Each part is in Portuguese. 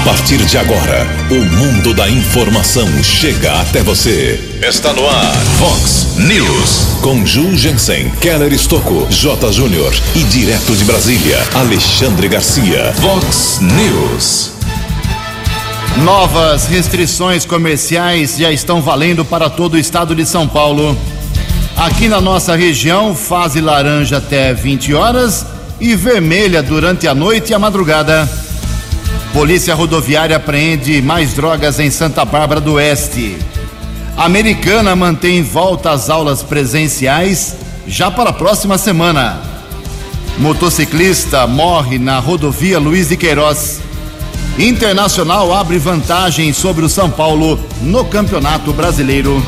A partir de agora, o mundo da informação chega até você. Está no ar, Fox News. Com Ju Jensen, Keller Estocco, J. Júnior e direto de Brasília, Alexandre Garcia. Fox News. Novas restrições comerciais já estão valendo para todo o estado de São Paulo. Aqui na nossa região, fase laranja até 20 horas e vermelha durante a noite e a madrugada. Polícia Rodoviária apreende mais drogas em Santa Bárbara do Oeste. Americana mantém volta às aulas presenciais já para a próxima semana. Motociclista morre na rodovia Luiz de Queiroz. Internacional abre vantagem sobre o São Paulo no Campeonato Brasileiro.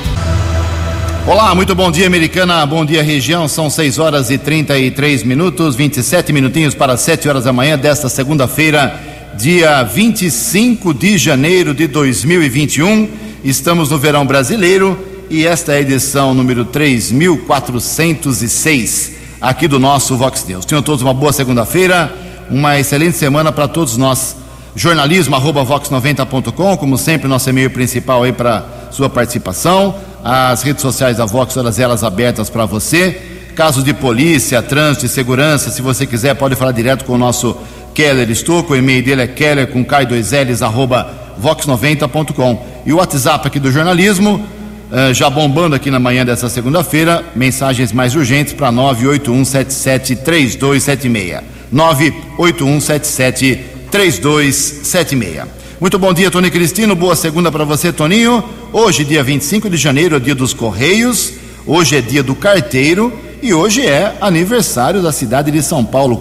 Olá, muito bom dia, Americana. Bom dia, região. São 6 horas e 33 minutos, 27 minutinhos para 7 horas da manhã desta segunda-feira, dia 25 de janeiro de 2021. Estamos no verão brasileiro e esta é a edição número 3406 aqui do nosso Vox News. Tenham todos uma boa segunda-feira, uma excelente semana para todos nós. Jornalismo arroba vox90.com, como sempre, nosso e-mail principal aí para sua participação. As redes sociais da Vox, todas elas abertas para você. Casos de polícia, trânsito segurança, se você quiser, pode falar direto com o nosso Keller Estouco. O e-mail dele é keller com K2Ls, arroba vox90.com. E o WhatsApp aqui do jornalismo, uh, já bombando aqui na manhã dessa segunda-feira, mensagens mais urgentes para 981773276. 981773276. Muito bom dia, Tony Cristino. Boa segunda para você, Toninho. Hoje, dia 25 de janeiro, é dia dos Correios. Hoje é dia do carteiro. E hoje é aniversário da cidade de São Paulo,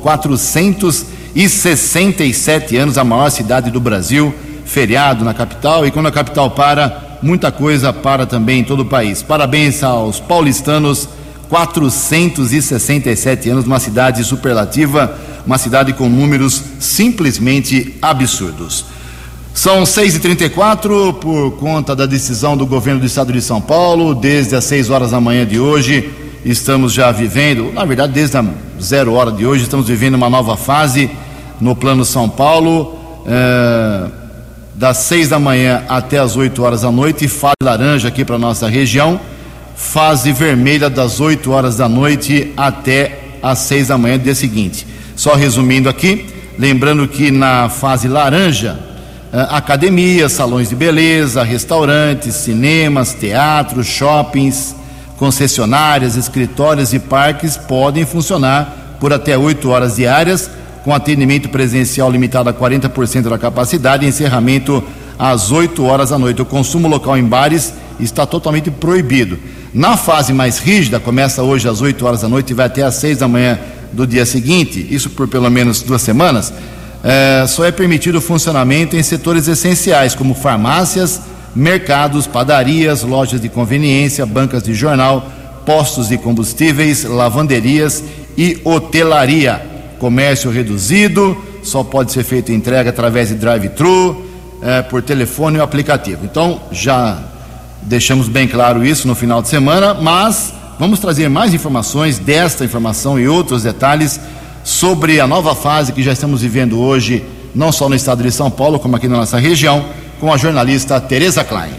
467 anos, a maior cidade do Brasil. Feriado na capital. E quando a capital para, muita coisa para também em todo o país. Parabéns aos paulistanos. 467 anos, uma cidade superlativa, uma cidade com números simplesmente absurdos. São 6h34, por conta da decisão do governo do estado de São Paulo, desde as 6 horas da manhã de hoje, estamos já vivendo, na verdade, desde a zero hora de hoje, estamos vivendo uma nova fase no Plano São Paulo, eh, das 6 da manhã até as 8 horas da noite, fase laranja aqui para nossa região, fase vermelha das 8 horas da noite até as 6 da manhã do dia seguinte. Só resumindo aqui, lembrando que na fase laranja, academias, salões de beleza, restaurantes, cinemas, teatros, shoppings, concessionárias, escritórios e parques podem funcionar por até 8 horas diárias, com atendimento presencial limitado a 40% da capacidade e encerramento às 8 horas da noite. O consumo local em bares está totalmente proibido. Na fase mais rígida, começa hoje às 8 horas da noite e vai até às 6 da manhã do dia seguinte, isso por pelo menos duas semanas é, só é permitido o funcionamento em setores essenciais, como farmácias, mercados, padarias, lojas de conveniência, bancas de jornal, postos de combustíveis, lavanderias e hotelaria. Comércio reduzido, só pode ser feito entrega através de drive-thru, é, por telefone ou aplicativo. Então, já deixamos bem claro isso no final de semana, mas vamos trazer mais informações desta informação e outros detalhes sobre a nova fase que já estamos vivendo hoje, não só no estado de São Paulo, como aqui na nossa região, com a jornalista Tereza Klein.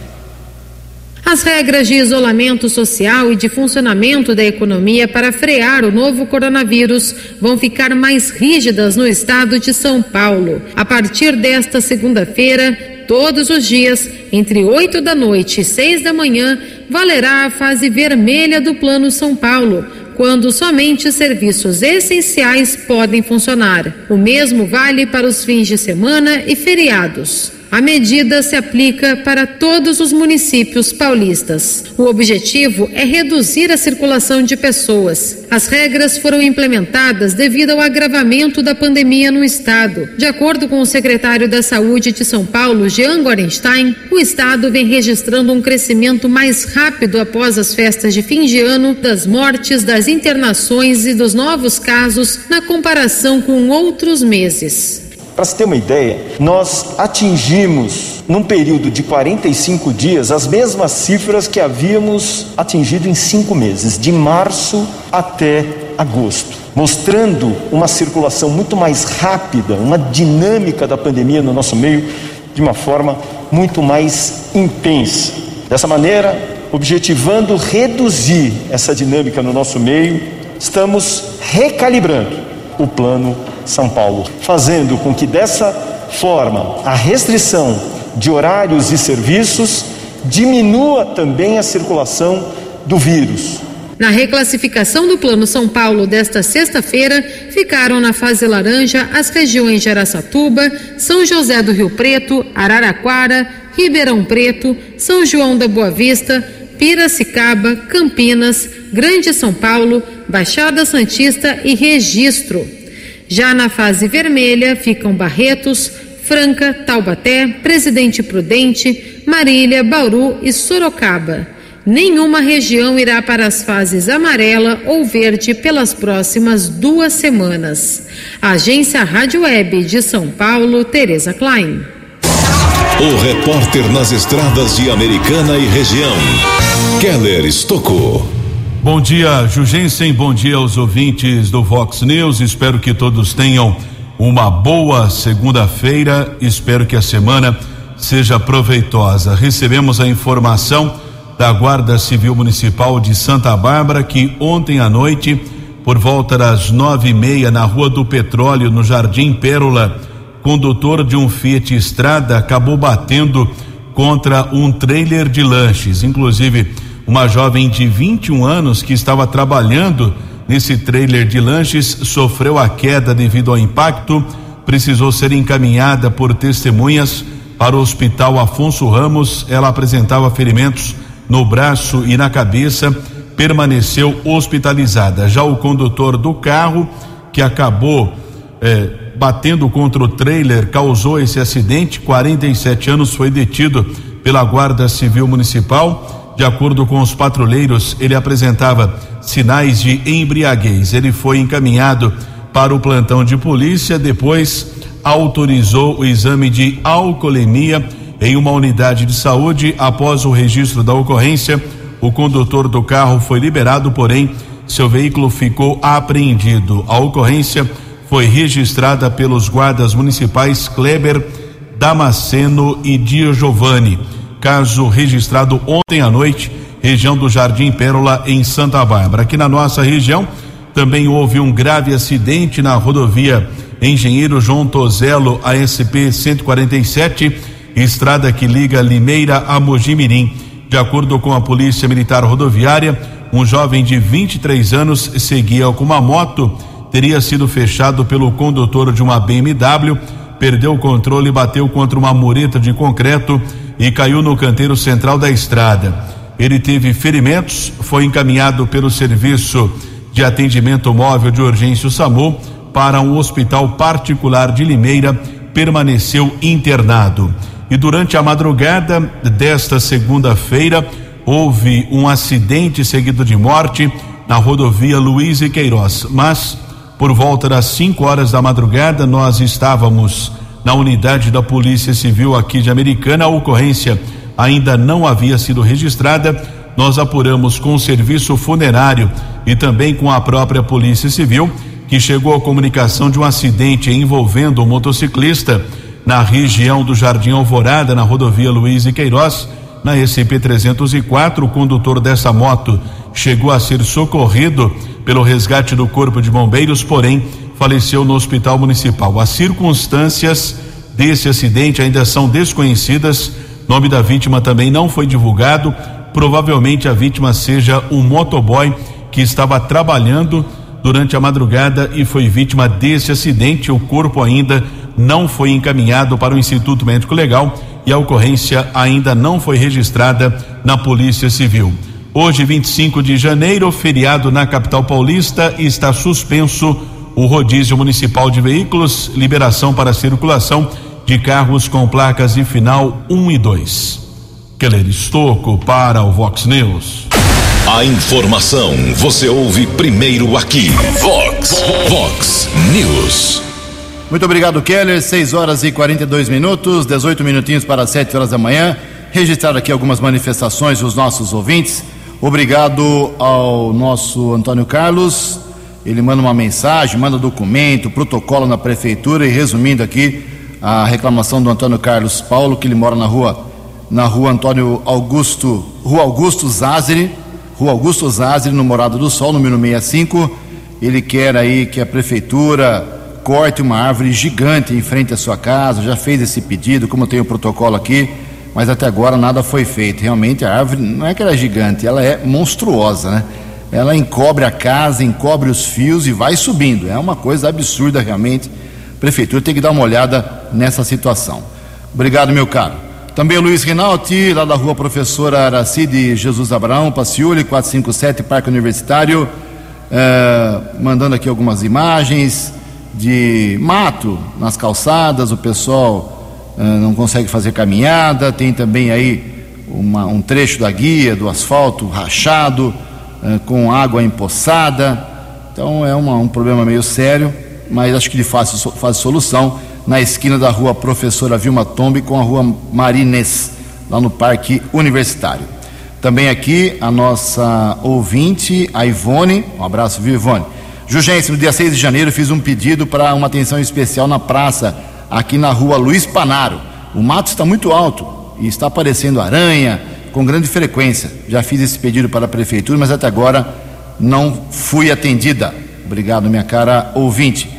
As regras de isolamento social e de funcionamento da economia para frear o novo coronavírus vão ficar mais rígidas no estado de São Paulo. A partir desta segunda-feira, todos os dias, entre 8 da noite e 6 da manhã, valerá a fase vermelha do Plano São Paulo quando somente serviços essenciais podem funcionar. O mesmo vale para os fins de semana e feriados. A medida se aplica para todos os municípios paulistas. O objetivo é reduzir a circulação de pessoas. As regras foram implementadas devido ao agravamento da pandemia no estado. De acordo com o secretário da Saúde de São Paulo, Jean Gorenstein, o estado vem registrando um crescimento mais rápido após as festas de fim de ano, das mortes, das internações e dos novos casos na comparação com outros meses. Para se ter uma ideia, nós atingimos, num período de 45 dias, as mesmas cifras que havíamos atingido em cinco meses, de março até agosto, mostrando uma circulação muito mais rápida, uma dinâmica da pandemia no nosso meio de uma forma muito mais intensa. Dessa maneira, objetivando reduzir essa dinâmica no nosso meio, estamos recalibrando o Plano São Paulo, fazendo com que dessa forma a restrição de horários e serviços diminua também a circulação do vírus. Na reclassificação do Plano São Paulo desta sexta-feira, ficaram na fase laranja as regiões de Araçatuba, São José do Rio Preto, Araraquara, Ribeirão Preto, São João da Boa Vista, Piracicaba, Campinas, Grande São Paulo, Baixada Santista e Registro. Já na fase vermelha ficam Barretos, Franca, Taubaté, Presidente Prudente, Marília, Bauru e Sorocaba nenhuma região irá para as fases amarela ou verde pelas próximas duas semanas. Agência Rádio Web de São Paulo, Tereza Klein. O repórter nas estradas de Americana e região, Keller Estocou. Bom dia, Jugensen. Bom dia aos ouvintes do Vox News. Espero que todos tenham uma boa segunda-feira. Espero que a semana seja proveitosa. Recebemos a informação da Guarda Civil Municipal de Santa Bárbara que ontem à noite, por volta das nove e meia, na Rua do Petróleo, no Jardim Pérola, condutor de um Fiat Estrada acabou batendo contra um trailer de lanches. Inclusive, uma jovem de 21 anos que estava trabalhando nesse trailer de lanches sofreu a queda devido ao impacto, precisou ser encaminhada por testemunhas para o Hospital Afonso Ramos. Ela apresentava ferimentos no braço e na cabeça, permaneceu hospitalizada. Já o condutor do carro, que acabou eh, batendo contra o trailer, causou esse acidente. 47 anos, foi detido pela Guarda Civil Municipal. De acordo com os patrulheiros, ele apresentava sinais de embriaguez. Ele foi encaminhado para o plantão de polícia, depois autorizou o exame de alcoolemia em uma unidade de saúde. Após o registro da ocorrência, o condutor do carro foi liberado, porém, seu veículo ficou apreendido. A ocorrência foi registrada pelos guardas municipais Kleber, Damasceno e Dia Giovanni. Caso registrado ontem à noite, região do Jardim Pérola, em Santa Bárbara. Aqui na nossa região, também houve um grave acidente na rodovia Engenheiro João Tozelo, ASP 147 estrada que liga Limeira a Mojimirim. De acordo com a Polícia Militar Rodoviária, um jovem de 23 anos seguia com uma moto, teria sido fechado pelo condutor de uma BMW, perdeu o controle e bateu contra uma mureta de concreto e caiu no canteiro central da estrada. Ele teve ferimentos, foi encaminhado pelo serviço de atendimento móvel de urgência SAMU para um hospital particular de Limeira, permaneceu internado. E durante a madrugada desta segunda-feira, houve um acidente seguido de morte na rodovia Luiz e Queiroz. Mas, por volta das 5 horas da madrugada, nós estávamos na unidade da Polícia Civil aqui de Americana. A ocorrência ainda não havia sido registrada. Nós apuramos com o serviço funerário e também com a própria Polícia Civil, que chegou a comunicação de um acidente envolvendo um motociclista na região do Jardim Alvorada, na rodovia Luiz e Queiroz, na SCP 304. O condutor dessa moto chegou a ser socorrido pelo resgate do Corpo de Bombeiros, porém faleceu no Hospital Municipal. As circunstâncias desse acidente ainda são desconhecidas. Nome da vítima também não foi divulgado. Provavelmente a vítima seja um motoboy que estava trabalhando durante a madrugada e foi vítima desse acidente. O corpo ainda não foi encaminhado para o Instituto Médico Legal e a ocorrência ainda não foi registrada na Polícia Civil. Hoje, 25 de janeiro, feriado na capital paulista, está suspenso o rodízio municipal de veículos, liberação para circulação de carros com placas de final 1 e 2. Keller Estocco para o Vox News. A informação você ouve primeiro aqui. Vox, Vox News. Muito obrigado, Keller. 6 horas e 42 minutos, 18 minutinhos para 7 horas da manhã. Registrar aqui algumas manifestações dos nossos ouvintes. Obrigado ao nosso Antônio Carlos. Ele manda uma mensagem, manda documento, protocolo na prefeitura e resumindo aqui a reclamação do Antônio Carlos Paulo, que ele mora na rua, na rua Antônio Augusto, Rua Augusto Zazeri, Rua Augusto Zazeri, no Morado do Sol, número 65. Ele quer aí que a prefeitura corte uma árvore gigante em frente à sua casa, já fez esse pedido, como tem o protocolo aqui, mas até agora nada foi feito. Realmente a árvore não é que ela é gigante, ela é monstruosa, né? Ela encobre a casa, encobre os fios e vai subindo. É uma coisa absurda realmente prefeitura tem que dar uma olhada nessa situação. Obrigado, meu caro. Também Luiz Rinaldi, lá da rua Professora Aracide Jesus Abraão, Paciuli, 457, Parque Universitário, eh, mandando aqui algumas imagens de mato nas calçadas, o pessoal eh, não consegue fazer caminhada, tem também aí uma, um trecho da guia, do asfalto rachado, com água empoçada, então é uma, um problema meio sério mas acho que de fácil, solução, na esquina da rua Professora Vilma Tombe com a rua Marines, lá no Parque Universitário. Também aqui a nossa ouvinte, a Ivone, um abraço, viu Ivone? Jugência, no dia 6 de janeiro fiz um pedido para uma atenção especial na praça, aqui na rua Luiz Panaro. O mato está muito alto e está aparecendo aranha com grande frequência. Já fiz esse pedido para a prefeitura, mas até agora não fui atendida. Obrigado, minha cara ouvinte.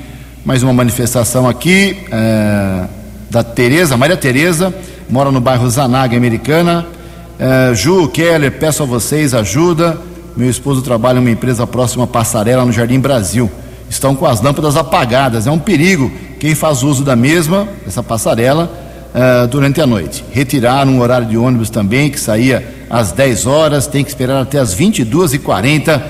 Mais uma manifestação aqui é, da Tereza, Maria Tereza, mora no bairro Zanaga, Americana. É, Ju, Keller, peço a vocês ajuda. Meu esposo trabalha em uma empresa próxima à Passarela, no Jardim Brasil. Estão com as lâmpadas apagadas. É um perigo quem faz uso da mesma, essa passarela, é, durante a noite. Retiraram um horário de ônibus também, que saía às 10 horas, tem que esperar até às 22h40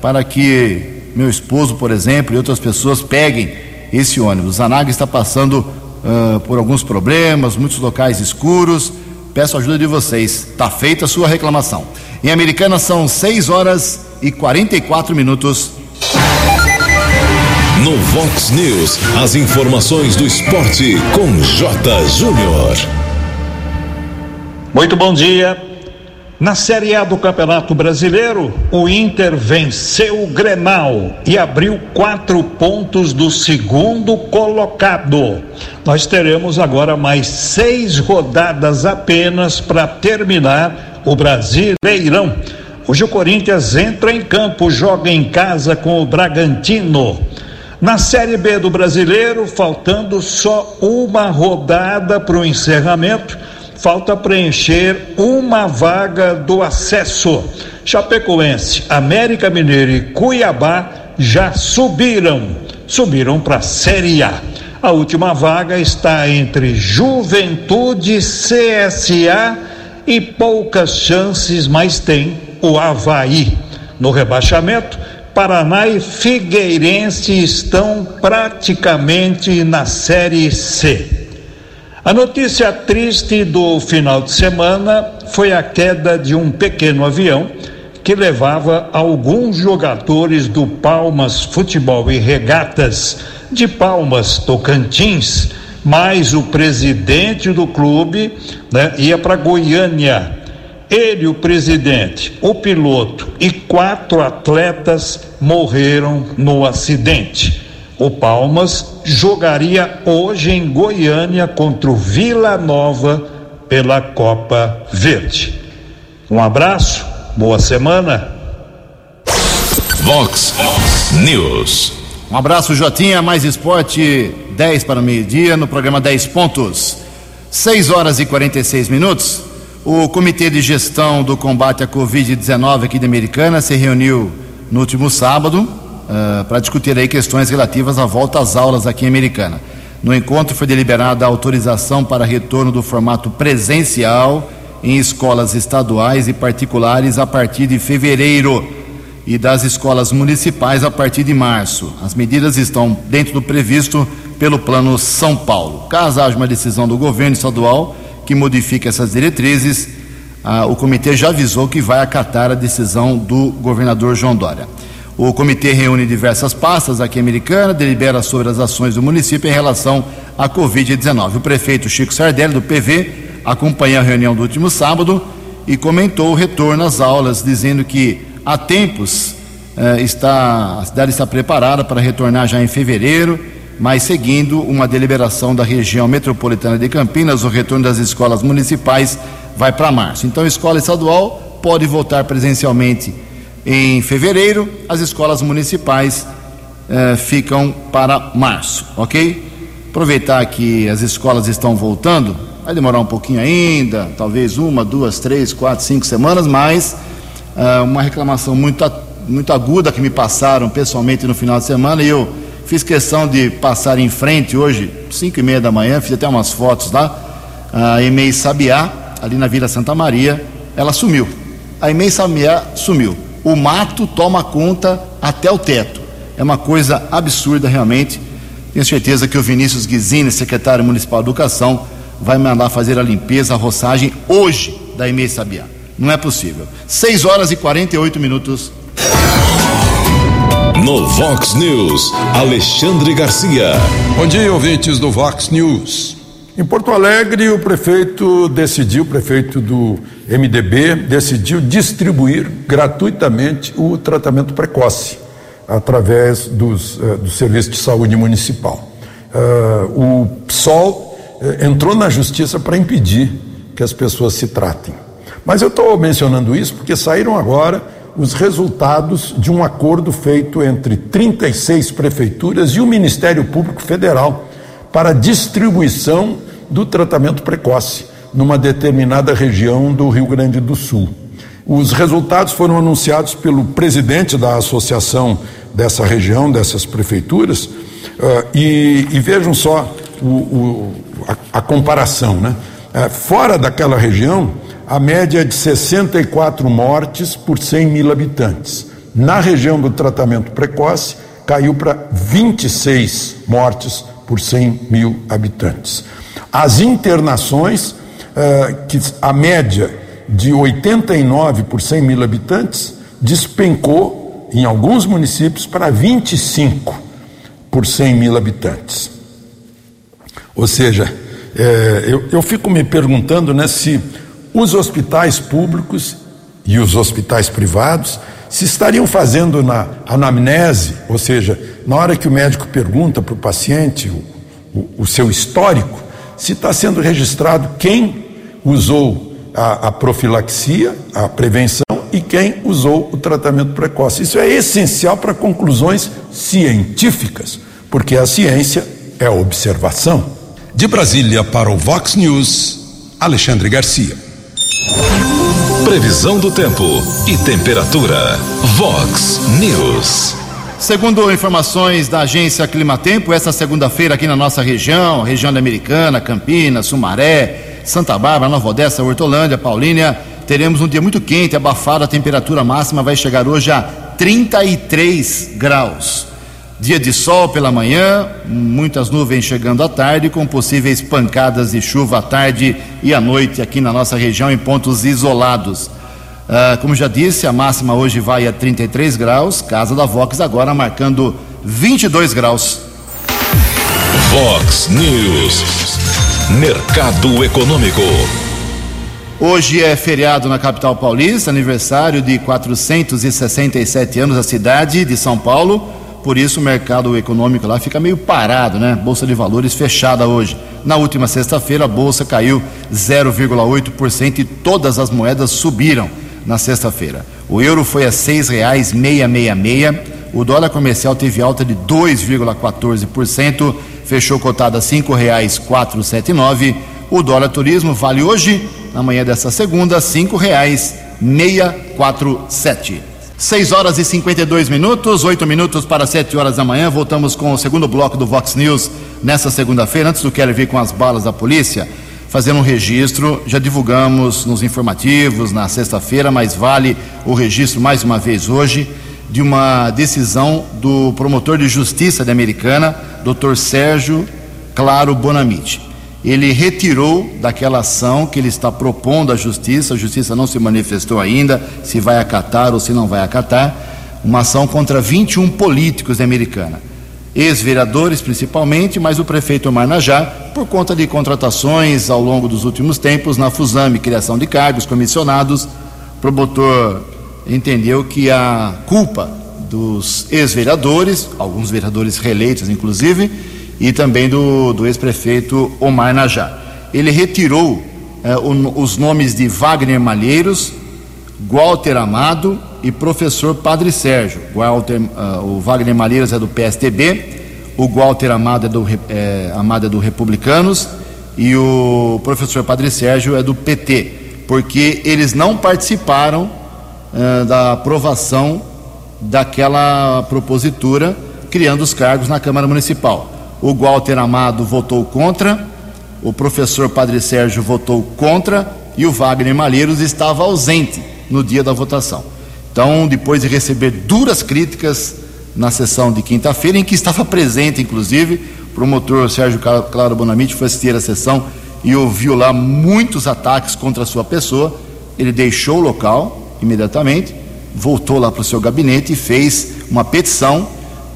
para que meu esposo, por exemplo, e outras pessoas peguem esse ônibus. Zanaga está passando uh, por alguns problemas, muitos locais escuros. Peço a ajuda de vocês. Está feita a sua reclamação. Em Americana são 6 horas e 44 minutos. No Vox News, as informações do esporte com J. Júnior. Muito bom dia. Na Série A do Campeonato Brasileiro, o Inter venceu o Grenal e abriu quatro pontos do segundo colocado. Nós teremos agora mais seis rodadas apenas para terminar o Brasileirão. Hoje o Corinthians entra em campo, joga em casa com o Bragantino. Na Série B do Brasileiro, faltando só uma rodada para o encerramento falta preencher uma vaga do acesso. Chapecoense, América Mineiro e Cuiabá já subiram, subiram para a Série A. A última vaga está entre Juventude, CSA e poucas chances, mas tem o Havaí. No rebaixamento, Paraná e Figueirense estão praticamente na Série C. A notícia triste do final de semana foi a queda de um pequeno avião que levava alguns jogadores do Palmas Futebol e Regatas de Palmas, Tocantins, mais o presidente do clube né, ia para Goiânia. Ele, o presidente, o piloto e quatro atletas morreram no acidente. O Palmas jogaria hoje em Goiânia contra o Vila Nova pela Copa Verde. Um abraço, boa semana. Vox News. Um abraço, Jotinha. Mais esporte, 10 para o meio-dia, no programa 10 Pontos. 6 horas e 46 minutos. O Comitê de Gestão do Combate à Covid-19 aqui de Americana se reuniu no último sábado uh, para discutir aí questões relativas à volta às aulas aqui em Americana. No encontro foi deliberada a autorização para retorno do formato presencial em escolas estaduais e particulares a partir de fevereiro e das escolas municipais a partir de março. As medidas estão dentro do previsto pelo Plano São Paulo. Caso haja uma decisão do governo estadual que modifique essas diretrizes, ah, o comitê já avisou que vai acatar a decisão do governador João Dória. O comitê reúne diversas pastas aqui Americana, delibera sobre as ações do município em relação à Covid-19. O prefeito Chico Sardelli, do PV, acompanhou a reunião do último sábado e comentou o retorno às aulas, dizendo que há tempos eh, está, a cidade está preparada para retornar já em fevereiro. Mas seguindo uma deliberação da região metropolitana de Campinas, o retorno das escolas municipais vai para março. Então, a escola estadual pode voltar presencialmente em fevereiro, as escolas municipais eh, ficam para março, ok? Aproveitar que as escolas estão voltando, vai demorar um pouquinho ainda, talvez uma, duas, três, quatro, cinco semanas, mas eh, uma reclamação muito, muito aguda que me passaram pessoalmente no final de semana e eu fiz questão de passar em frente hoje, cinco e meia da manhã, fiz até umas fotos lá, a EMEI Sabiá, ali na Vila Santa Maria, ela sumiu. A EMEI Sabiá sumiu. O mato toma conta até o teto. É uma coisa absurda realmente. Tenho certeza que o Vinícius Guizini, secretário municipal de educação, vai mandar fazer a limpeza, a roçagem hoje da EMEI Sabiá. Não é possível. 6 horas e 48 minutos. No Vox News, Alexandre Garcia. Bom dia, ouvintes do Vox News. Em Porto Alegre, o prefeito decidiu, o prefeito do MDB, decidiu distribuir gratuitamente o tratamento precoce através dos, uh, do Serviço de Saúde Municipal. Uh, o PSOL uh, entrou na justiça para impedir que as pessoas se tratem. Mas eu estou mencionando isso porque saíram agora os resultados de um acordo feito entre 36 prefeituras e o Ministério Público Federal para distribuição do tratamento precoce numa determinada região do Rio Grande do Sul. Os resultados foram anunciados pelo presidente da associação dessa região, dessas prefeituras, uh, e, e, vejam só o, o, a, a, comparação. Né? Uh, fora daquela região, a média é de 64 mortes por 100 mil habitantes. Na região do tratamento precoce, caiu para 26 mortes por 100 mil habitantes. As internações, uh, que a média de 89 por 100 mil habitantes, despencou em alguns municípios para 25 por 100 mil habitantes. Ou seja, é, eu, eu fico me perguntando né, se os hospitais públicos e os hospitais privados se estariam fazendo na anamnese, ou seja, na hora que o médico pergunta para o paciente o, o, seu histórico, se está sendo registrado quem usou a, a profilaxia, a prevenção, e quem usou o tratamento precoce. Isso é essencial para conclusões científicas, porque a ciência é observação. De Brasília para o Vox News, Alexandre Garcia. Previsão do tempo e temperatura. Vox News. Segundo informações da agência Climatempo, esta segunda-feira aqui na nossa região, região da Americana, Campinas, Sumaré, Santa Bárbara, Nova Odessa, Hortolândia, Paulínia, teremos um dia muito quente, abafado, a temperatura máxima vai chegar hoje a 33 graus. Dia de sol pela manhã, muitas nuvens chegando à tarde, com possíveis pancadas de chuva à tarde e à noite aqui na nossa região em pontos isolados. Ah, como já disse, a máxima hoje vai a 33 graus, casa da Vox agora marcando 22 graus. Vox News, Mercado Econômico. Hoje é feriado na capital paulista, aniversário de 467 anos da cidade de São Paulo por isso o mercado econômico lá fica meio parado, né? Bolsa de valores fechada hoje. Na última sexta-feira a bolsa caiu 0,8% e todas as moedas subiram na sexta-feira. O euro foi a reais seis, o dólar comercial teve alta de 2,14%, fechou cotado a reais nove. O dólar turismo vale hoje, na manhã desta segunda, reais sete. 6 horas e 52 minutos, 8 minutos para 7 horas da manhã. Voltamos com o segundo bloco do Vox News nessa segunda-feira. Antes do Keller vir com as balas da polícia, fazendo um registro. Já divulgamos nos informativos na sexta-feira, mas vale o registro mais uma vez hoje de uma decisão do promotor de justiça da Americana, Dr. Sérgio Claro Bonamite ele retirou daquela ação que ele está propondo à justiça, a justiça não se manifestou ainda se vai acatar ou se não vai acatar, uma ação contra 21 políticos da Americana. Ex-vereadores principalmente, mas o prefeito Omar Najá, por conta de contratações ao longo dos últimos tempos na Fusame, criação de cargos, comissionados, o promotor entendeu que a culpa dos ex-vereadores, alguns vereadores reeleitos inclusive, e também do, do ex-prefeito Omar Najá. Ele retirou eh, o, os nomes de Wagner Malheiros, Walter Amado e professor Padre Sérgio. Walter, uh, o Wagner Malheiros é do PSTB, o Walter Amado é do, é, Amado é do Republicanos e o professor Padre Sérgio é do PT, porque eles não participaram uh, da aprovação daquela propositura criando os cargos na Câmara Municipal. O Walter Amado votou contra, o professor Padre Sérgio votou contra e o Wagner Malheiros estava ausente no dia da votação. Então, depois de receber duras críticas na sessão de quinta-feira, em que estava presente, inclusive, o promotor Sérgio Claro Bonamite foi assistir a sessão e ouviu lá muitos ataques contra a sua pessoa, ele deixou o local imediatamente, voltou lá para o seu gabinete e fez uma petição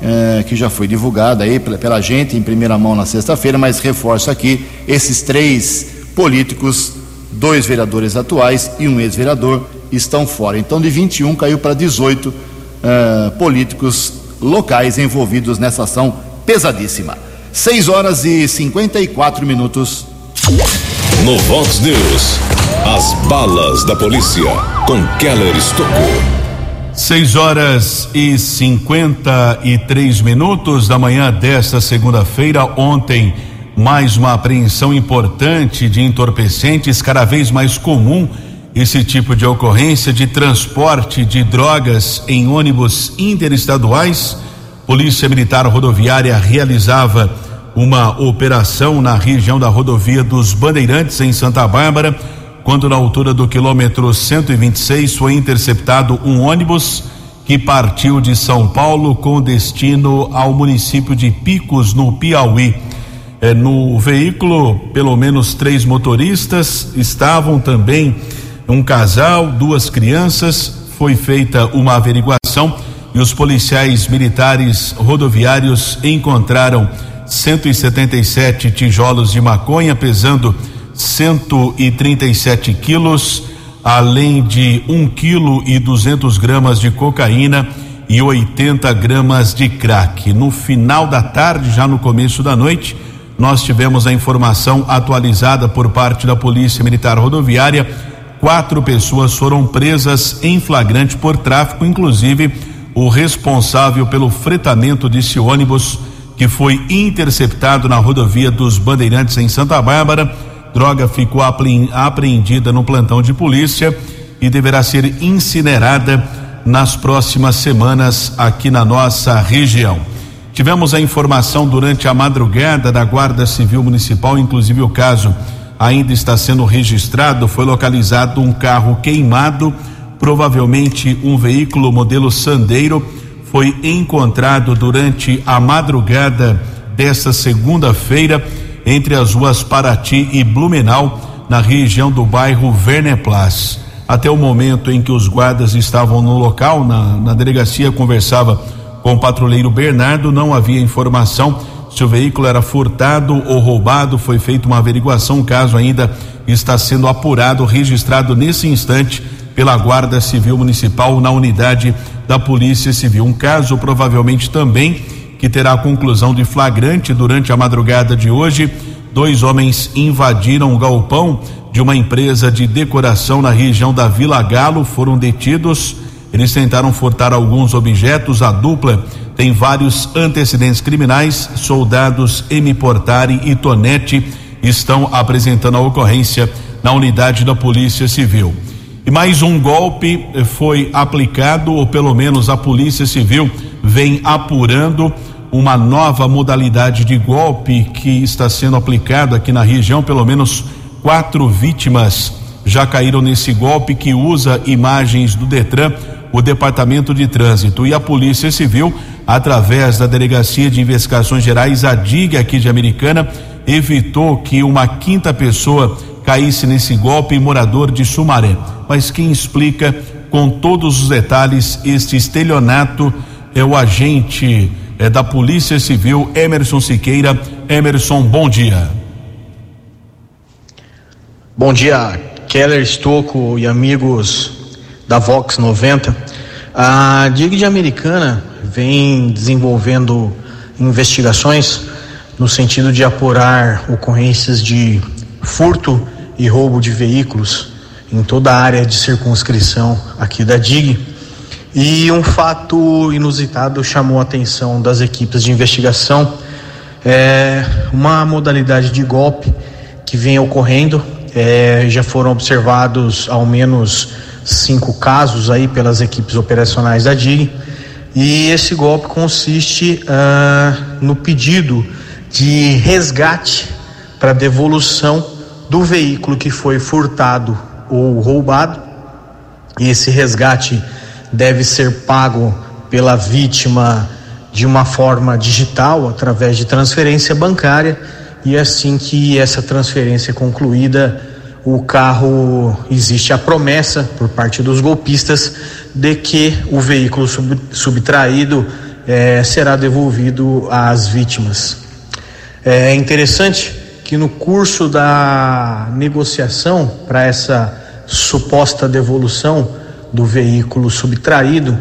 eh, que já foi divulgada aí pela, gente em primeira mão na sexta-feira, mas reforço aqui esses três políticos, dois vereadores atuais e um ex-vereador estão fora. Então, de 21 caiu para 18 uh, políticos locais envolvidos nessa ação pesadíssima. 6 horas e 54 minutos. No Vox News, as balas da polícia com Keller Estocou. 6 horas e 53 minutos da manhã desta segunda-feira. Ontem, mais uma apreensão importante de entorpecentes, cada vez mais comum esse tipo de ocorrência de transporte de drogas em ônibus interestaduais. Polícia Militar Rodoviária realizava uma operação na região da rodovia dos Bandeirantes, em Santa Bárbara, quando, na altura do quilômetro 126, foi interceptado um ônibus que partiu de São Paulo com destino ao município de Picos, no Piauí. É, no veículo, pelo menos três motoristas estavam também um casal, duas crianças. Foi feita uma averiguação e os policiais militares rodoviários encontraram 177 tijolos de maconha pesando 137 quilos, além de um quilo e 200 gramas de cocaína e 80 gramas de crack. No final da tarde, já no começo da noite, nós tivemos a informação atualizada por parte da Polícia Militar Rodoviária quatro pessoas foram presas em flagrante por tráfico, inclusive o responsável pelo fretamento desse ônibus que foi interceptado na rodovia dos Bandeirantes em Santa Bárbara. Droga ficou apreendida no plantão de polícia e deverá ser incinerada nas próximas semanas aqui na nossa região. Tivemos a informação durante a madrugada da Guarda Civil Municipal, inclusive o caso ainda está sendo registrado, foi localizado um carro queimado, provavelmente um veículo modelo Sandeiro, foi encontrado durante a madrugada desta segunda-feira entre as ruas Paraty e Blumenau, na região do bairro Verneplas. Até o momento em que os guardas estavam no local, na, na delegacia, conversava com o patrulheiro Bernardo, não havia informação se o veículo era furtado ou roubado, foi feita uma averiguação, o caso ainda está sendo apurado, registrado nesse instante pela Guarda Civil Municipal na unidade da Polícia Civil. Um caso provavelmente também que terá conclusão de flagrante durante a madrugada de hoje. Dois homens invadiram o galpão de uma empresa de decoração na região da Vila Galo, foram detidos. Eles tentaram furtar alguns objetos. A dupla tem vários antecedentes criminais. Soldados M. Portari e Tonete estão apresentando a ocorrência na unidade da Polícia Civil. E mais um golpe foi aplicado, ou pelo menos a Polícia Civil vem apurando uma nova modalidade de golpe que está sendo aplicado aqui na região. Pelo menos quatro vítimas já caíram nesse golpe que usa imagens do Detran, o Departamento de Trânsito e a Polícia Civil através da Delegacia de Investigações Gerais, a DIG aqui de Americana, evitou que uma quinta pessoa caísse nesse golpe morador de Sumaré. Mas quem explica com todos os detalhes este estelionato é o agente é, da Polícia Civil, Emerson Siqueira. Emerson, bom dia. Bom dia, Keller Estocco e amigos da Vox 90. A DIG de Americana vem desenvolvendo investigações no sentido de apurar ocorrências de furto e roubo de veículos em toda a área de circunscrição aqui da DIG. E um fato inusitado chamou a atenção das equipes de investigação. É uma modalidade de golpe que vem ocorrendo. É, já foram observados ao menos cinco casos aí pelas equipes operacionais da DIG. E esse golpe consiste ah, no pedido de resgate para devolução do veículo que foi furtado ou roubado. E esse resgate deve ser pago pela vítima de uma forma digital, através de transferência bancária, e assim que essa transferência é concluída, o carro existe a promessa por parte dos golpistas de que o veículo sub, subtraído eh, será devolvido às vítimas. É interessante que no curso da negociação para essa suposta devolução do veículo subtraído,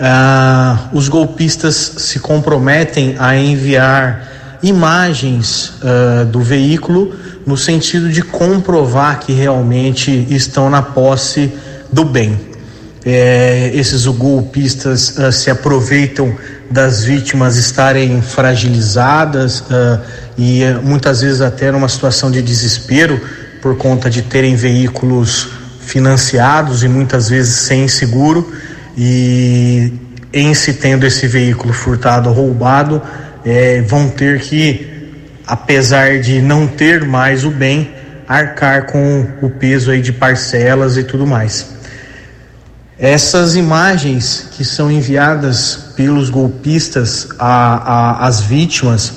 ah, os golpistas se comprometem a enviar imagens ah, do veículo no sentido de comprovar que realmente estão na posse do bem. É, esses golpistas ah, se aproveitam das vítimas estarem fragilizadas uh, e uh, muitas vezes até numa situação de desespero por conta de terem veículos financiados e muitas vezes sem seguro e em se tendo esse veículo furtado ou roubado eh, vão ter que apesar de não ter mais o bem arcar com o peso aí de parcelas e tudo mais. Essas imagens que são enviadas pelos golpistas às vítimas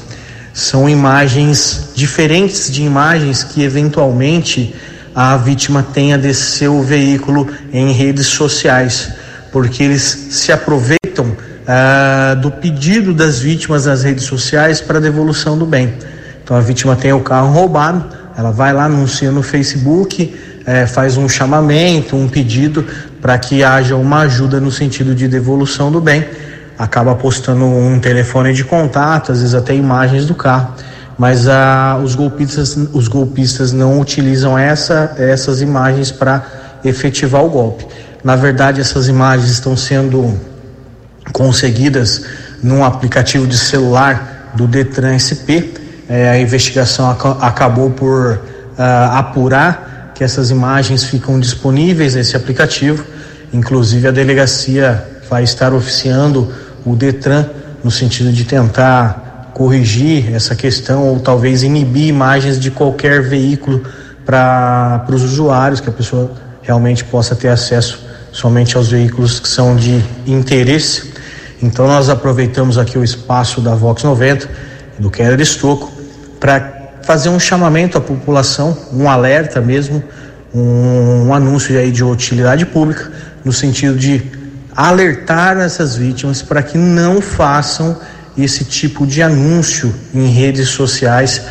são imagens diferentes de imagens que eventualmente a vítima tenha desse seu veículo em redes sociais, porque eles se aproveitam ah, do pedido das vítimas nas redes sociais para devolução do bem. Então a vítima tem o carro roubado, ela vai lá, anuncia no Facebook, é, faz um chamamento, um pedido para que haja uma ajuda no sentido de devolução do bem. Acaba postando um telefone de contato, às vezes até imagens do carro. Mas ah, os, golpistas, os golpistas não utilizam essa, essas imagens para efetivar o golpe. Na verdade, essas imagens estão sendo conseguidas num aplicativo de celular do Detran SP. É, a investigação ac acabou por ah, apurar que essas imagens ficam disponíveis nesse aplicativo. Inclusive, a delegacia vai estar oficiando o Detran no sentido de tentar corrigir essa questão ou talvez inibir imagens de qualquer veículo para os usuários, que a pessoa realmente possa ter acesso somente aos veículos que são de interesse. Então, nós aproveitamos aqui o espaço da Vox 90, do Keller Estocco, para fazer um chamamento à população, um alerta mesmo, um, um anúncio aí de utilidade pública, no sentido de alertar essas vítimas para que não façam esse tipo de anúncio em redes sociais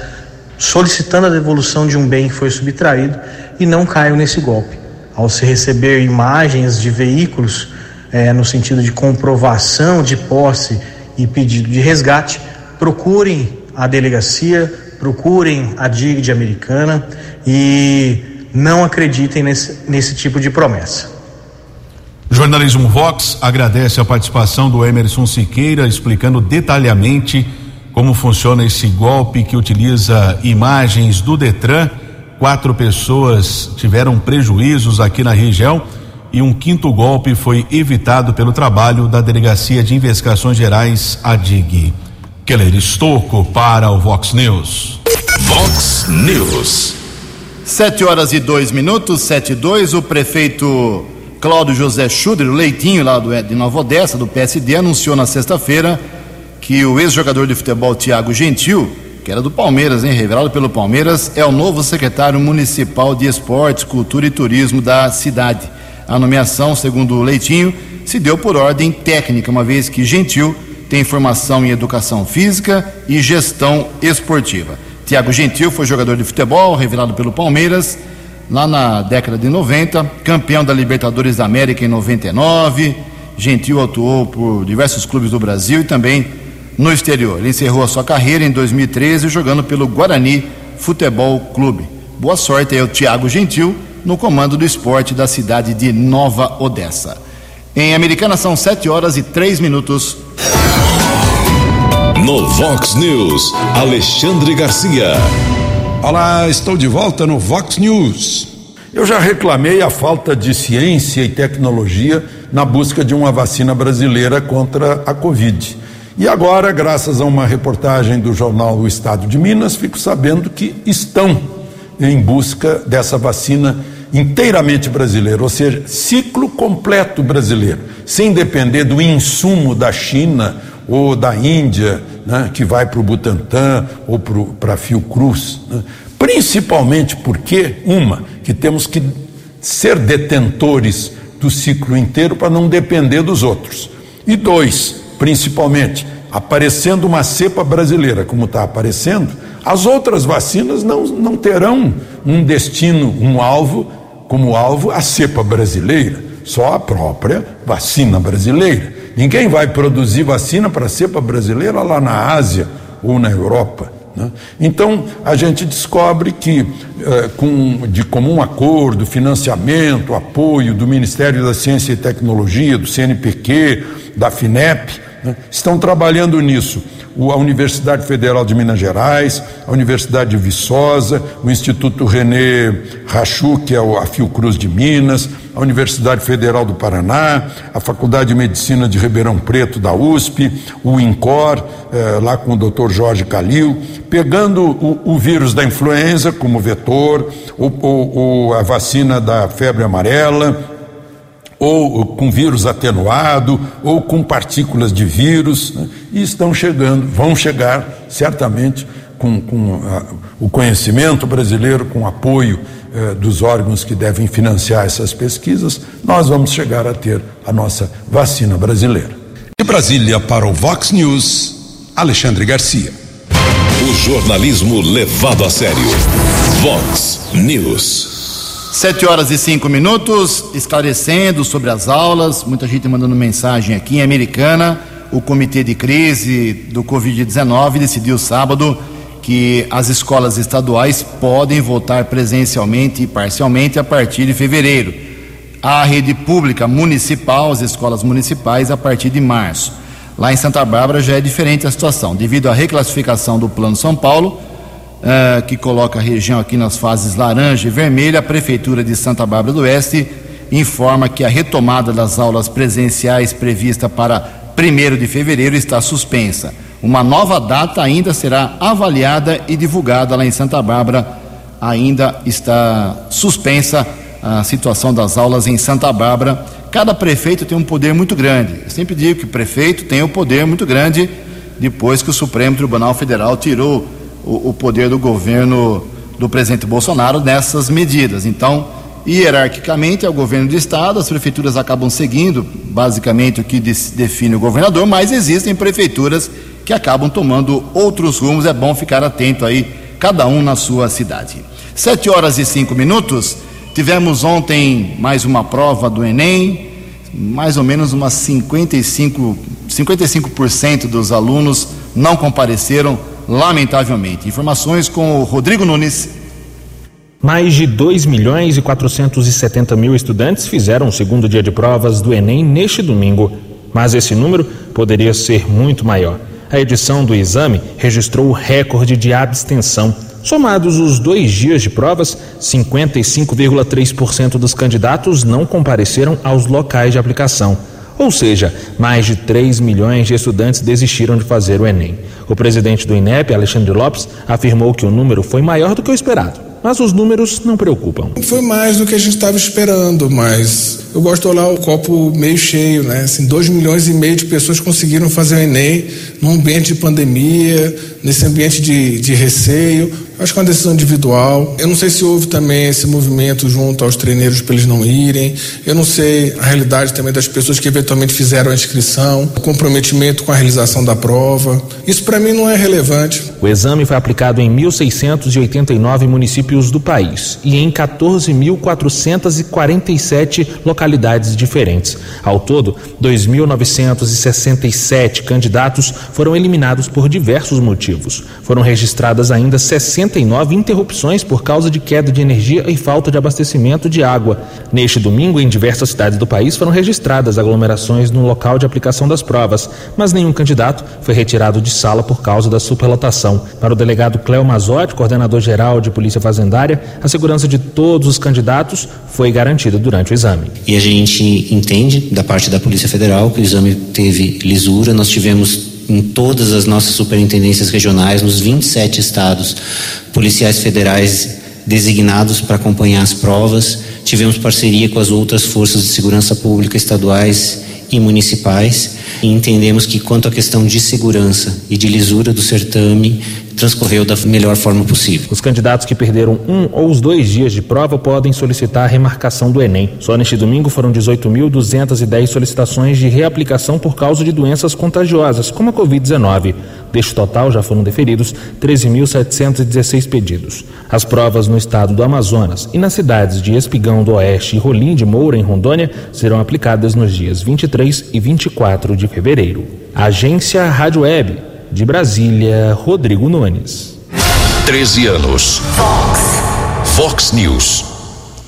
solicitando a devolução de um bem que foi subtraído e não caiam nesse golpe. Ao se receber imagens de veículos é, no sentido de comprovação de posse e pedido de resgate, procurem a delegacia, procurem a DIG americana e não acreditem nesse, nesse tipo de promessa. Jornalismo Vox agradece a participação do Emerson Siqueira, explicando detalhadamente como funciona esse golpe que utiliza imagens do Detran. Quatro pessoas tiveram prejuízos aqui na região e um quinto golpe foi evitado pelo trabalho da Delegacia de Investigações Gerais, a DIG. Keller Estocco para o Vox News. Vox News. Sete horas e dois minutos, sete e dois, o prefeito Cláudio José Schuder, o Leitinho lá do, de Nova Odessa, do PSD, anunciou na sexta-feira que o ex-jogador de futebol Tiago Gentil, que era do Palmeiras, hein, revelado pelo Palmeiras, é o novo secretário municipal de esportes, cultura e turismo da cidade. A nomeação, segundo o Leitinho, se deu por ordem técnica, uma vez que Gentil tem formação em educação física e gestão esportiva. Tiago Gentil foi jogador de futebol, revelado pelo Palmeiras, lá na década de 90, campeão da Libertadores da América em 99. Gentil atuou por diversos clubes do Brasil e também no exterior. Ele encerrou a sua carreira em 2013 jogando pelo Guarani Futebol Clube. Boa sorte aí ao Thiago Gentil no comando do esporte da cidade de Nova Odessa. Em Americana são 7 horas e 3 minutos. No Vox News, Alexandre Garcia. Olá, estou de volta no Vox News. Eu já reclamei a falta de ciência e tecnologia na busca de uma vacina brasileira contra a Covid. E agora, graças a uma reportagem do jornal O Estado de Minas, fico sabendo que estão em busca dessa vacina inteiramente brasileira, ou seja, ciclo completo brasileiro, sem depender do insumo da China ou da Índia, né, que vai para o Butantan ou para a Fiocruz. Né? Principalmente porque, uma, que temos que ser detentores do ciclo inteiro para não depender dos outros. E dois, principalmente, aparecendo uma cepa brasileira, como está aparecendo, as outras vacinas não, não terão um destino, um alvo, como alvo a cepa brasileira, só a própria vacina brasileira. Ninguém vai produzir vacina para a cepa brasileira lá na Ásia ou na Europa. Né? Então, a gente descobre que, eh, com, de comum acordo, financiamento, apoio do Ministério da Ciência e Tecnologia, do CNPq, da FINEP, né? estão trabalhando nisso. a Universidade Federal de Minas Gerais, a Universidade de Viçosa, o Instituto René Rachu, que é a Fiocruz de Minas, a Universidade Federal do Paraná, a Faculdade de Medicina de Ribeirão Preto da USP, o INCOR, eh, lá com o Dr. Jorge Calil, pegando o, o vírus da influenza como vetor, ou, ou, ou a vacina da febre amarela, ou com vírus atenuado, ou com partículas de vírus, né? e estão chegando, vão chegar certamente com, com a, o conhecimento brasileiro, com apoio eh, dos órgãos que devem financiar essas pesquisas, nós vamos chegar a ter a nossa vacina brasileira. De Brasília para o Vox News, Alexandre Garcia. O jornalismo levado a sério. Vox News. Sete horas e cinco minutos, esclarecendo sobre as aulas, muita gente mandando mensagem aqui em Americana. O comitê de crise do Covid-19 decidiu sábado que as escolas estaduais podem voltar presencialmente e parcialmente a partir de fevereiro. A rede pública municipal, as escolas municipais, a partir de março. Lá em Santa Bárbara já é diferente a situação. Devido à reclassificação do Plano São Paulo, uh, que coloca a região aqui nas fases laranja e vermelha, a Prefeitura de Santa Bárbara do Oeste informa que a retomada das aulas presenciais prevista para 1 de fevereiro está suspensa. Uma nova data ainda será avaliada e divulgada lá em Santa Bárbara. Ainda está suspensa a situação das aulas em Santa Bárbara. Cada prefeito tem um poder muito grande. Eu sempre digo que o prefeito tem um poder muito grande depois que o Supremo Tribunal Federal tirou o, o poder do governo do presidente Bolsonaro nessas medidas. Então, hierarquicamente é o governo do estado, as prefeituras acabam seguindo basicamente o que define o governador, mas existem prefeituras que acabam tomando outros rumos. É bom ficar atento aí, cada um na sua cidade. Sete horas e cinco minutos. Tivemos ontem mais uma prova do Enem, mais ou menos umas 55, 55% dos alunos não compareceram lamentavelmente. Informações com o Rodrigo Nunes. Mais de 2 milhões e 470 mil estudantes fizeram o segundo dia de provas do Enem neste domingo, mas esse número poderia ser muito maior. A edição do exame registrou o recorde de abstenção. Somados os dois dias de provas, 55,3% dos candidatos não compareceram aos locais de aplicação. Ou seja, mais de 3 milhões de estudantes desistiram de fazer o Enem. O presidente do INEP, Alexandre Lopes, afirmou que o número foi maior do que o esperado. Mas os números não preocupam. Foi mais do que a gente estava esperando, mas eu gosto de olhar o copo meio cheio, né? Assim, 2 milhões e meio de pessoas conseguiram fazer o Enem num ambiente de pandemia, nesse ambiente de, de receio. Acho que é uma decisão individual. Eu não sei se houve também esse movimento junto aos treineiros para eles não irem. Eu não sei a realidade também das pessoas que eventualmente fizeram a inscrição, o comprometimento com a realização da prova. Isso para mim não é relevante. O exame foi aplicado em 1.689 municípios do país e em 14.447 localidades diferentes. Ao todo, 2.967 candidatos foram eliminados por diversos motivos. Foram registradas ainda 69 interrupções por causa de queda de energia e falta de abastecimento de água. Neste domingo, em diversas cidades do país foram registradas aglomerações no local de aplicação das provas, mas nenhum candidato foi retirado de sala por causa da superlotação. Para o delegado Cleo Mazotti, coordenador geral de Polícia Fazendária, a segurança de todos os candidatos foi garantida durante o exame. E a gente entende da parte da Polícia Federal que o exame teve lisura, nós tivemos em todas as nossas superintendências regionais, nos 27 estados, policiais federais designados para acompanhar as provas. Tivemos parceria com as outras forças de segurança pública estaduais e municipais e entendemos que quanto à questão de segurança e de lisura do certame transcorreu da melhor forma possível. Os candidatos que perderam um ou os dois dias de prova podem solicitar a remarcação do Enem. Só neste domingo foram 18.210 solicitações de reaplicação por causa de doenças contagiosas, como a Covid-19. Deste total, já foram deferidos 13.716 pedidos. As provas no estado do Amazonas e nas cidades de Espigão do Oeste e Rolim de Moura, em Rondônia, serão aplicadas nos dias 23 e 24 de fevereiro. Agência Rádio Web. De Brasília, Rodrigo Nunes. 13 anos. Fox. Fox News.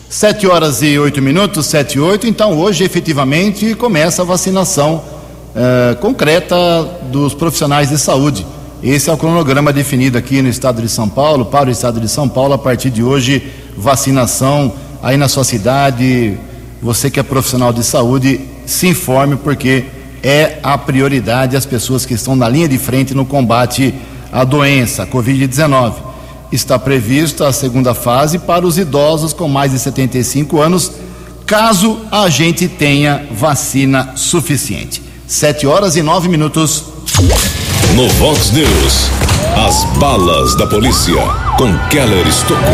7 horas e 8 minutos, 7 e 8. Então, hoje, efetivamente, começa a vacinação eh, concreta dos profissionais de saúde. Esse é o cronograma definido aqui no estado de São Paulo, para o estado de São Paulo. A partir de hoje, vacinação aí na sua cidade. Você que é profissional de saúde, se informe, porque é a prioridade as pessoas que estão na linha de frente no combate à doença, a Covid-19. Está prevista a segunda fase para os idosos com mais de 75 anos, caso a gente tenha vacina suficiente. Sete horas e nove minutos. No Vox News, as balas da polícia com Keller Estocou.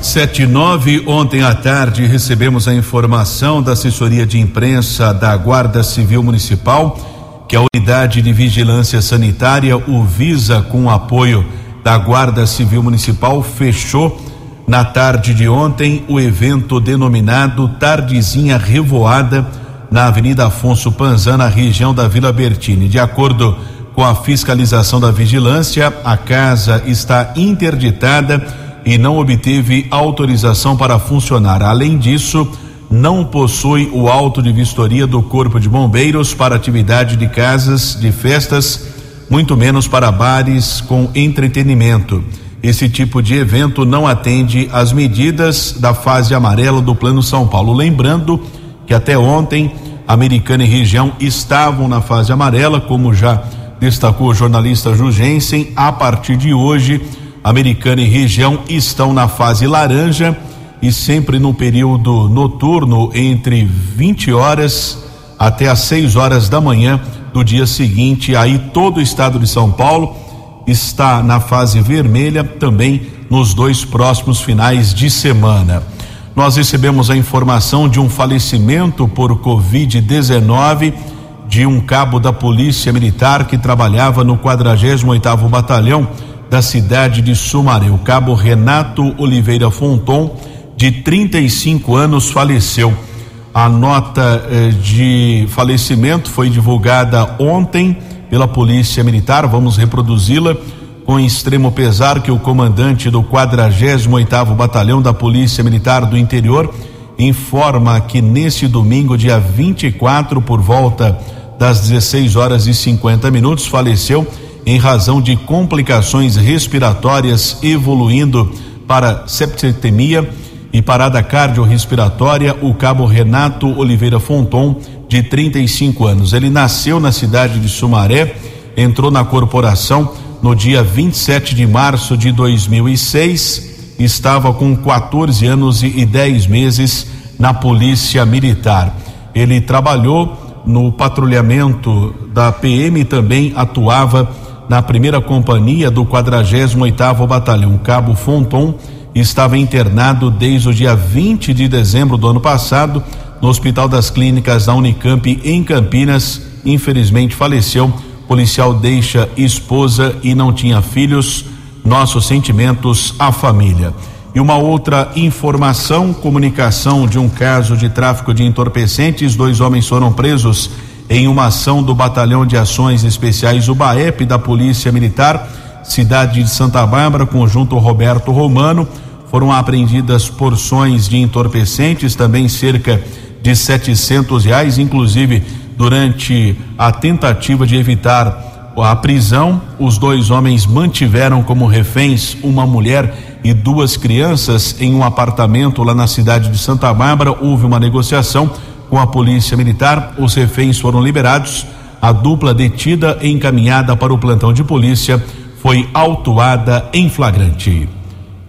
Sete e nove, ontem à tarde recebemos a informação da assessoria de imprensa da Guarda Civil Municipal que a unidade de vigilância sanitária, o Visa, com o apoio da Guarda Civil Municipal, fechou na tarde de ontem o evento denominado Tardezinha Revoada na Avenida Afonso Panzan, na região da Vila Bertini. De acordo com a fiscalização da vigilância, a casa está interditada e não obteve autorização para funcionar. Além disso, não possui o auto de vistoria do Corpo de Bombeiros para atividade de casas, de festas, muito menos para bares com entretenimento. Esse tipo de evento não atende às medidas da fase amarela do Plano São Paulo. Lembrando que até ontem, Americana e região estavam na fase amarela, como já destacou o jornalista Jugensen. A partir de hoje, Americana e região estão na fase laranja e sempre no período noturno entre 20 horas até as 6 horas da manhã do dia seguinte. Aí todo o estado de São Paulo está na fase vermelha também nos dois próximos finais de semana. Nós recebemos a informação de um falecimento por Covid-19 de um cabo da Polícia Militar que trabalhava no 48º Batalhão da cidade de Sumaré. O cabo Renato Oliveira Fonton, de 35 anos, faleceu. A nota eh, de falecimento foi divulgada ontem pela Polícia Militar. Vamos reproduzi-la com extremo pesar que o comandante do 48º Batalhão da Polícia Militar do Interior informa que nesse domingo, dia 24, por volta das 16 horas e 50 minutos, faleceu em razão de complicações respiratórias evoluindo para septicemia e parada cardiorrespiratória, o cabo Renato Oliveira Fonton, de 35 anos. Ele nasceu na cidade de Sumaré, entrou na corporação no dia 27 de março de 2006, estava com 14 anos e 10 meses na Polícia Militar. Ele trabalhou no patrulhamento da PM e também atuava na primeira companhia do 48º Batalhão Cabo Fonton estava internado desde o dia 20 de dezembro do ano passado no Hospital das Clínicas da Unicamp em Campinas. Infelizmente faleceu. Policial deixa esposa e não tinha filhos. Nossos sentimentos à família. E uma outra informação: comunicação de um caso de tráfico de entorpecentes. Dois homens foram presos em uma ação do Batalhão de Ações Especiais UBAEP da Polícia Militar, cidade de Santa Bárbara, conjunto Roberto Romano. Foram apreendidas porções de entorpecentes, também cerca de setecentos reais, inclusive durante a tentativa de evitar a prisão, os dois homens mantiveram como reféns uma mulher e duas crianças em um apartamento lá na cidade de Santa Bárbara. Houve uma negociação com a polícia militar, os reféns foram liberados. A dupla detida e encaminhada para o plantão de polícia foi autuada em flagrante.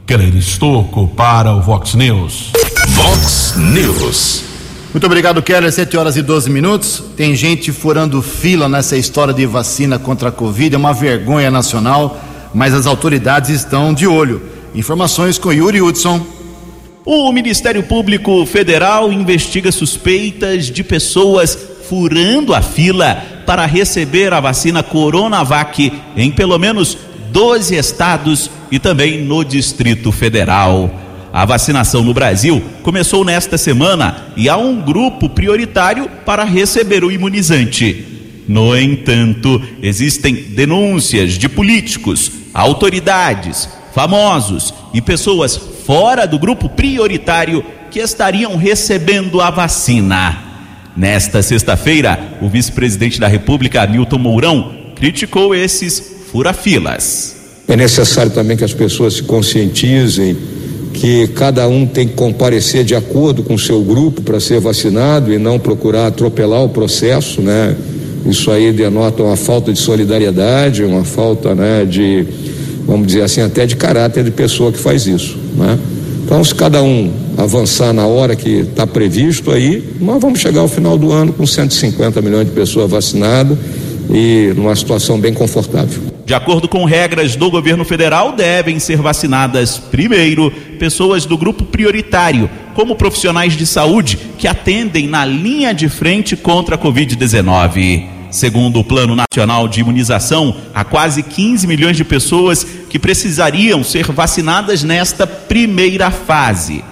Keller Estocco para o Vox News. Vox News. Muito obrigado, Keller. 7 horas e 12 minutos. Tem gente furando fila nessa história de vacina contra a Covid. É uma vergonha nacional, mas as autoridades estão de olho. Informações com Yuri Hudson. O Ministério Público Federal investiga suspeitas de pessoas furando a fila para receber a vacina Coronavac em pelo menos 12 estados e também no Distrito Federal. A vacinação no Brasil começou nesta semana e há um grupo prioritário para receber o imunizante. No entanto, existem denúncias de políticos, autoridades, famosos e pessoas fora do grupo prioritário que estariam recebendo a vacina. Nesta sexta-feira, o vice-presidente da República, Hamilton Mourão, criticou esses furafilas. É necessário também que as pessoas se conscientizem que cada um tem que comparecer de acordo com o seu grupo para ser vacinado e não procurar atropelar o processo, né? Isso aí denota uma falta de solidariedade, uma falta, né, de, vamos dizer assim, até de caráter de pessoa que faz isso, né? Então, se cada um avançar na hora que está previsto aí, nós vamos chegar ao final do ano com 150 milhões de pessoas vacinadas e numa situação bem confortável. De acordo com regras do governo federal, devem ser vacinadas primeiro pessoas do grupo prioritário, como profissionais de saúde que atendem na linha de frente contra a Covid-19. Segundo o Plano Nacional de Imunização, há quase 15 milhões de pessoas que precisariam ser vacinadas nesta primeira fase.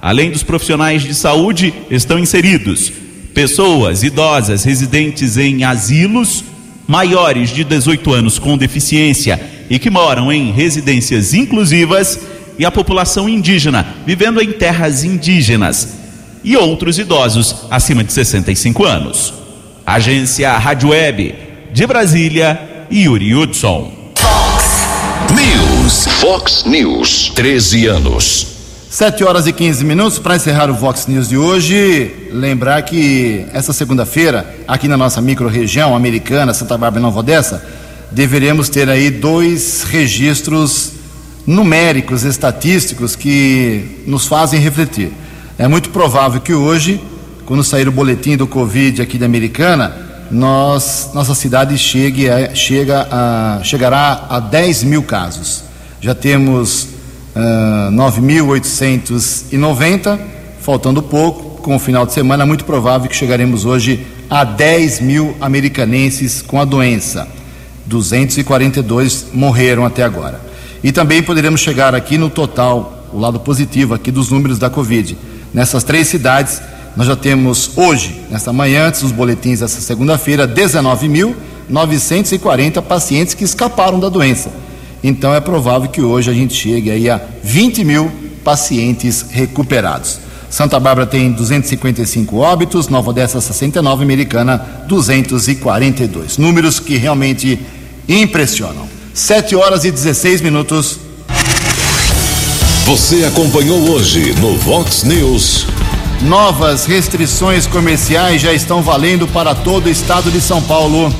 Além dos profissionais de saúde, estão inseridos pessoas idosas residentes em asilos, maiores de 18 anos com deficiência e que moram em residências inclusivas e a população indígena vivendo em terras indígenas e outros idosos acima de 65 anos. Agência Rádio Web de Brasília, Yuri Hudson. Fox News. Fox News. 13 anos. 7 horas e 15 minutos para encerrar o Vox News de hoje. Lembrar que essa segunda-feira, aqui na nossa microrregião americana, Santa Bárbara e Nova Odessa, deveremos ter aí dois registros numéricos, estatísticos que nos fazem refletir. É muito provável que hoje, quando sair o boletim do Covid aqui da Americana, nós, nossa cidade chegue a, chega a, chegará a 10 mil casos. Já temos uh, 9.890, faltando pouco, com o final de semana, é muito provável que chegaremos hoje a 10 mil americanenses com a doença. 242 morreram até agora. E também poderemos chegar aqui no total, o lado positivo aqui dos números da Covid. Nessas três cidades, nós já temos hoje, nesta manhã, antes dos boletins dessa segunda-feira, 19.940 pacientes que escaparam da doença. Então é provável que hoje a gente chegue aí a 20 mil pacientes recuperados. Santa Bárbara tem 255 óbitos, Nova Odessa 69, Americana 242. Números que realmente impressionam. 7 horas e 16 minutos. Você acompanhou hoje no Vox News. Novas restrições comerciais já estão valendo para todo o estado de São Paulo.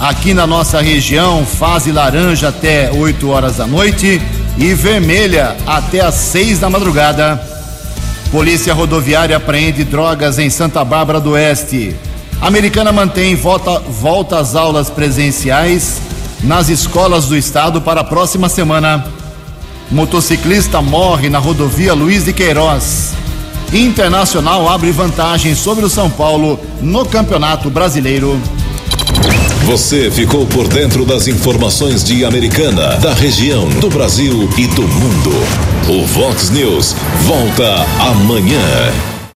Aqui na nossa região, fase laranja até 8 horas da noite e vermelha até às 6 da madrugada. Polícia Rodoviária apreende drogas em Santa Bárbara do Oeste. Americana mantém volta, volta às aulas presenciais nas escolas do estado para a próxima semana. Motociclista morre na rodovia Luiz de Queiroz. Internacional abre vantagem sobre o São Paulo no Campeonato Brasileiro. Você ficou por dentro das informações de Americana, da região, do Brasil e do mundo. O Vox News volta amanhã.